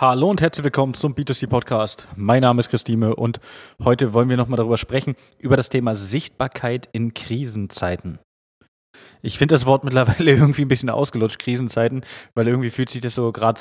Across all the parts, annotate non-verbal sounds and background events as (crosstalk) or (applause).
Hallo und herzlich willkommen zum B2C Podcast. Mein Name ist Christine und heute wollen wir nochmal darüber sprechen, über das Thema Sichtbarkeit in Krisenzeiten. Ich finde das Wort mittlerweile (laughs) irgendwie ein bisschen ausgelutscht, Krisenzeiten, weil irgendwie fühlt sich das so gerade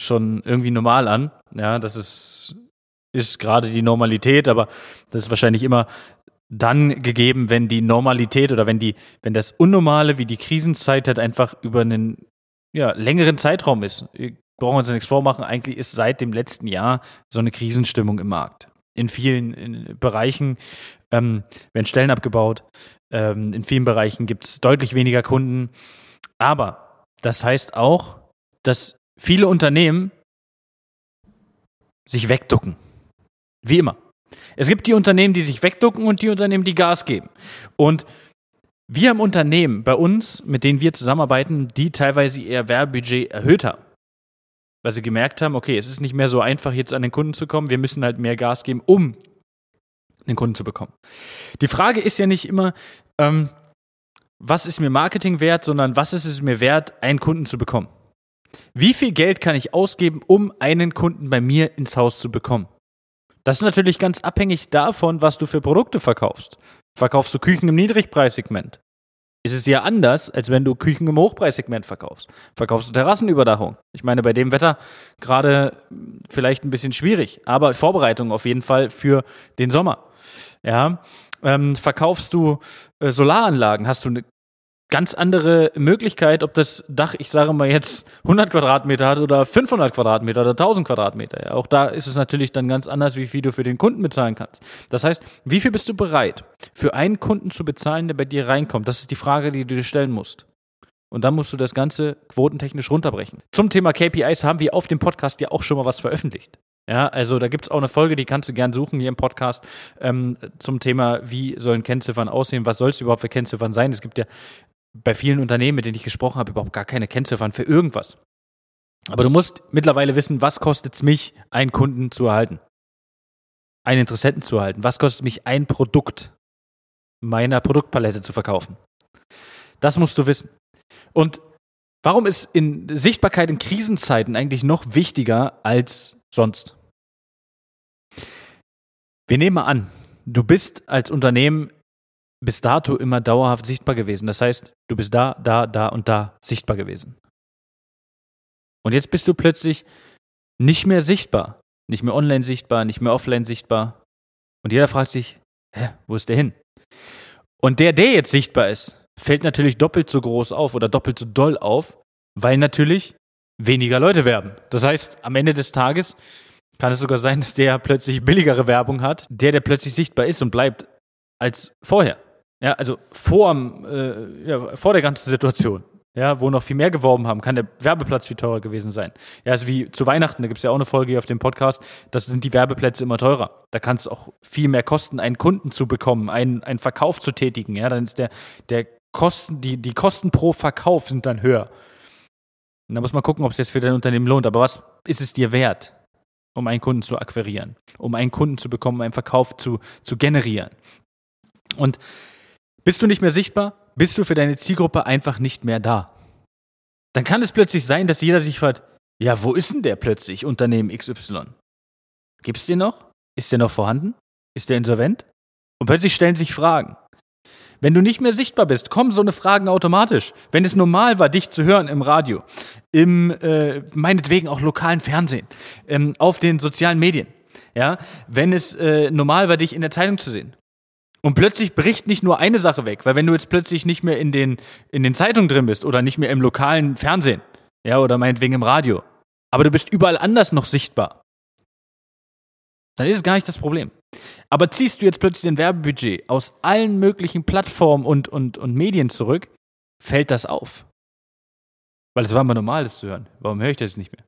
schon irgendwie normal an. Ja, das ist, ist gerade die Normalität, aber das ist wahrscheinlich immer dann gegeben, wenn die Normalität oder wenn die, wenn das Unnormale wie die Krisenzeit halt einfach über einen ja, längeren Zeitraum ist brauchen wir uns nichts vormachen, eigentlich ist seit dem letzten Jahr so eine Krisenstimmung im Markt. In vielen in Bereichen ähm, werden Stellen abgebaut, ähm, in vielen Bereichen gibt es deutlich weniger Kunden. Aber das heißt auch, dass viele Unternehmen sich wegducken. Wie immer. Es gibt die Unternehmen, die sich wegducken und die Unternehmen, die Gas geben. Und wir haben Unternehmen bei uns, mit denen wir zusammenarbeiten, die teilweise ihr Werbebudget erhöht haben weil sie gemerkt haben, okay, es ist nicht mehr so einfach, jetzt an den Kunden zu kommen, wir müssen halt mehr Gas geben, um den Kunden zu bekommen. Die Frage ist ja nicht immer, ähm, was ist mir Marketing wert, sondern was ist es mir wert, einen Kunden zu bekommen? Wie viel Geld kann ich ausgeben, um einen Kunden bei mir ins Haus zu bekommen? Das ist natürlich ganz abhängig davon, was du für Produkte verkaufst. Verkaufst du Küchen im Niedrigpreissegment? Ist es ja anders, als wenn du Küchen im Hochpreissegment verkaufst. Verkaufst du Terrassenüberdachung. Ich meine, bei dem Wetter gerade vielleicht ein bisschen schwierig, aber Vorbereitung auf jeden Fall für den Sommer. Ja, ähm, verkaufst du äh, Solaranlagen, hast du eine ganz andere Möglichkeit, ob das Dach, ich sage mal jetzt 100 Quadratmeter hat oder 500 Quadratmeter oder 1000 Quadratmeter. Ja, auch da ist es natürlich dann ganz anders, wie viel du für den Kunden bezahlen kannst. Das heißt, wie viel bist du bereit, für einen Kunden zu bezahlen, der bei dir reinkommt? Das ist die Frage, die du dir stellen musst. Und dann musst du das Ganze quotentechnisch runterbrechen. Zum Thema KPIs haben wir auf dem Podcast ja auch schon mal was veröffentlicht. Ja, also da gibt's auch eine Folge, die kannst du gern suchen hier im Podcast ähm, zum Thema, wie sollen Kennziffern aussehen, was soll es überhaupt für Kennziffern sein. Es gibt ja bei vielen Unternehmen, mit denen ich gesprochen habe, überhaupt gar keine Kennziffern für irgendwas. Aber du musst mittlerweile wissen, was kostet es mich, einen Kunden zu erhalten, einen Interessenten zu erhalten. Was kostet mich ein Produkt meiner Produktpalette zu verkaufen? Das musst du wissen. Und warum ist in Sichtbarkeit in Krisenzeiten eigentlich noch wichtiger als sonst? Wir nehmen mal an, du bist als Unternehmen bis dato immer dauerhaft sichtbar gewesen. Das heißt, du bist da, da, da und da sichtbar gewesen. Und jetzt bist du plötzlich nicht mehr sichtbar. Nicht mehr online sichtbar, nicht mehr offline sichtbar. Und jeder fragt sich, hä, wo ist der hin? Und der, der jetzt sichtbar ist, fällt natürlich doppelt so groß auf oder doppelt so doll auf, weil natürlich weniger Leute werben. Das heißt, am Ende des Tages kann es sogar sein, dass der plötzlich billigere Werbung hat, der, der plötzlich sichtbar ist und bleibt als vorher. Ja, also vor, äh, ja, vor der ganzen Situation, ja, wo noch viel mehr geworben haben, kann der Werbeplatz viel teurer gewesen sein. Ja, also wie zu Weihnachten, da gibt es ja auch eine Folge hier auf dem Podcast, das sind die Werbeplätze immer teurer. Da kann es auch viel mehr kosten, einen Kunden zu bekommen, einen, einen Verkauf zu tätigen. Ja, dann ist der, der Kosten, die, die Kosten pro Verkauf sind dann höher. Und da muss man gucken, ob es jetzt für dein Unternehmen lohnt. Aber was ist es dir wert, um einen Kunden zu akquirieren, um einen Kunden zu bekommen, einen Verkauf zu, zu generieren? Und bist du nicht mehr sichtbar? Bist du für deine Zielgruppe einfach nicht mehr da? Dann kann es plötzlich sein, dass jeder sich fragt, ja, wo ist denn der plötzlich, Unternehmen XY? Gibt's den noch? Ist der noch vorhanden? Ist der insolvent? Und plötzlich stellen sich Fragen. Wenn du nicht mehr sichtbar bist, kommen so eine Fragen automatisch. Wenn es normal war, dich zu hören im Radio, im äh, meinetwegen auch lokalen Fernsehen, ähm, auf den sozialen Medien, ja, wenn es äh, normal war, dich in der Zeitung zu sehen, und plötzlich bricht nicht nur eine Sache weg, weil wenn du jetzt plötzlich nicht mehr in den, in den Zeitungen drin bist oder nicht mehr im lokalen Fernsehen, ja, oder meinetwegen im Radio, aber du bist überall anders noch sichtbar, dann ist es gar nicht das Problem. Aber ziehst du jetzt plötzlich dein Werbebudget aus allen möglichen Plattformen und, und, und Medien zurück, fällt das auf. Weil es war immer normal, das zu hören. Warum höre ich das nicht mehr?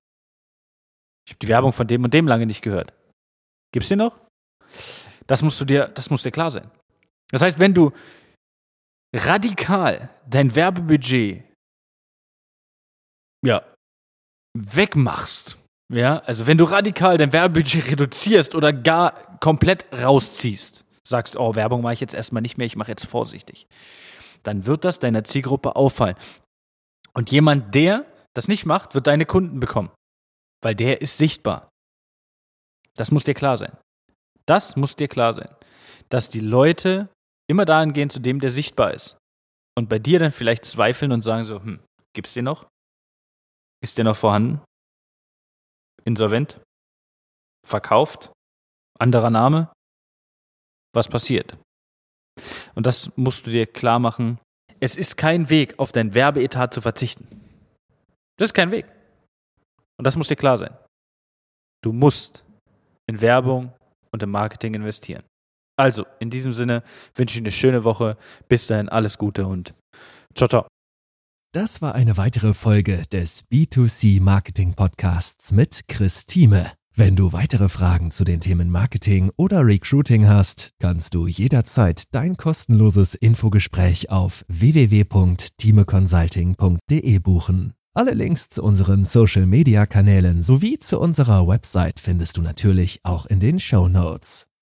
Ich habe die Werbung von dem und dem lange nicht gehört. Gibt's den noch? Das musst du dir, das muss dir klar sein. Das heißt, wenn du radikal dein Werbebudget ja, wegmachst, ja, also wenn du radikal dein Werbebudget reduzierst oder gar komplett rausziehst, sagst, oh, Werbung mache ich jetzt erstmal nicht mehr, ich mache jetzt vorsichtig, dann wird das deiner Zielgruppe auffallen. Und jemand, der das nicht macht, wird deine Kunden bekommen. Weil der ist sichtbar. Das muss dir klar sein. Das muss dir klar sein. Dass die Leute immer dahin gehen zu dem, der sichtbar ist. Und bei dir dann vielleicht zweifeln und sagen so, hm, gibt's den noch? Ist der noch vorhanden? Insolvent? Verkauft? Anderer Name? Was passiert? Und das musst du dir klar machen. Es ist kein Weg, auf dein Werbeetat zu verzichten. Das ist kein Weg. Und das muss dir klar sein. Du musst in Werbung und im Marketing investieren. Also, in diesem Sinne wünsche ich eine schöne Woche. Bis dahin alles Gute und ciao, ciao. Das war eine weitere Folge des B2C Marketing Podcasts mit Chris Thieme. Wenn du weitere Fragen zu den Themen Marketing oder Recruiting hast, kannst du jederzeit dein kostenloses Infogespräch auf www.timeconsulting.de buchen. Alle Links zu unseren Social-Media-Kanälen sowie zu unserer Website findest du natürlich auch in den Show Notes.